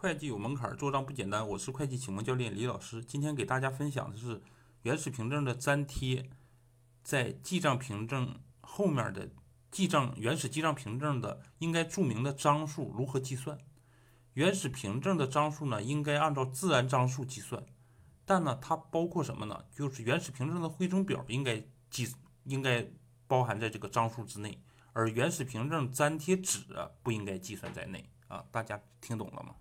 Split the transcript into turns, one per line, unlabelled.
会计有门槛，做账不简单。我是会计启蒙教练李老师，今天给大家分享的是原始凭证的粘贴，在记账凭证后面的记账原始记账凭证的应该注明的张数如何计算。原始凭证的张数呢，应该按照自然张数计算，但呢，它包括什么呢？就是原始凭证的汇总表应该计应该包含在这个张数之内，而原始凭证粘贴纸不应该计算在内啊。大家听懂了吗？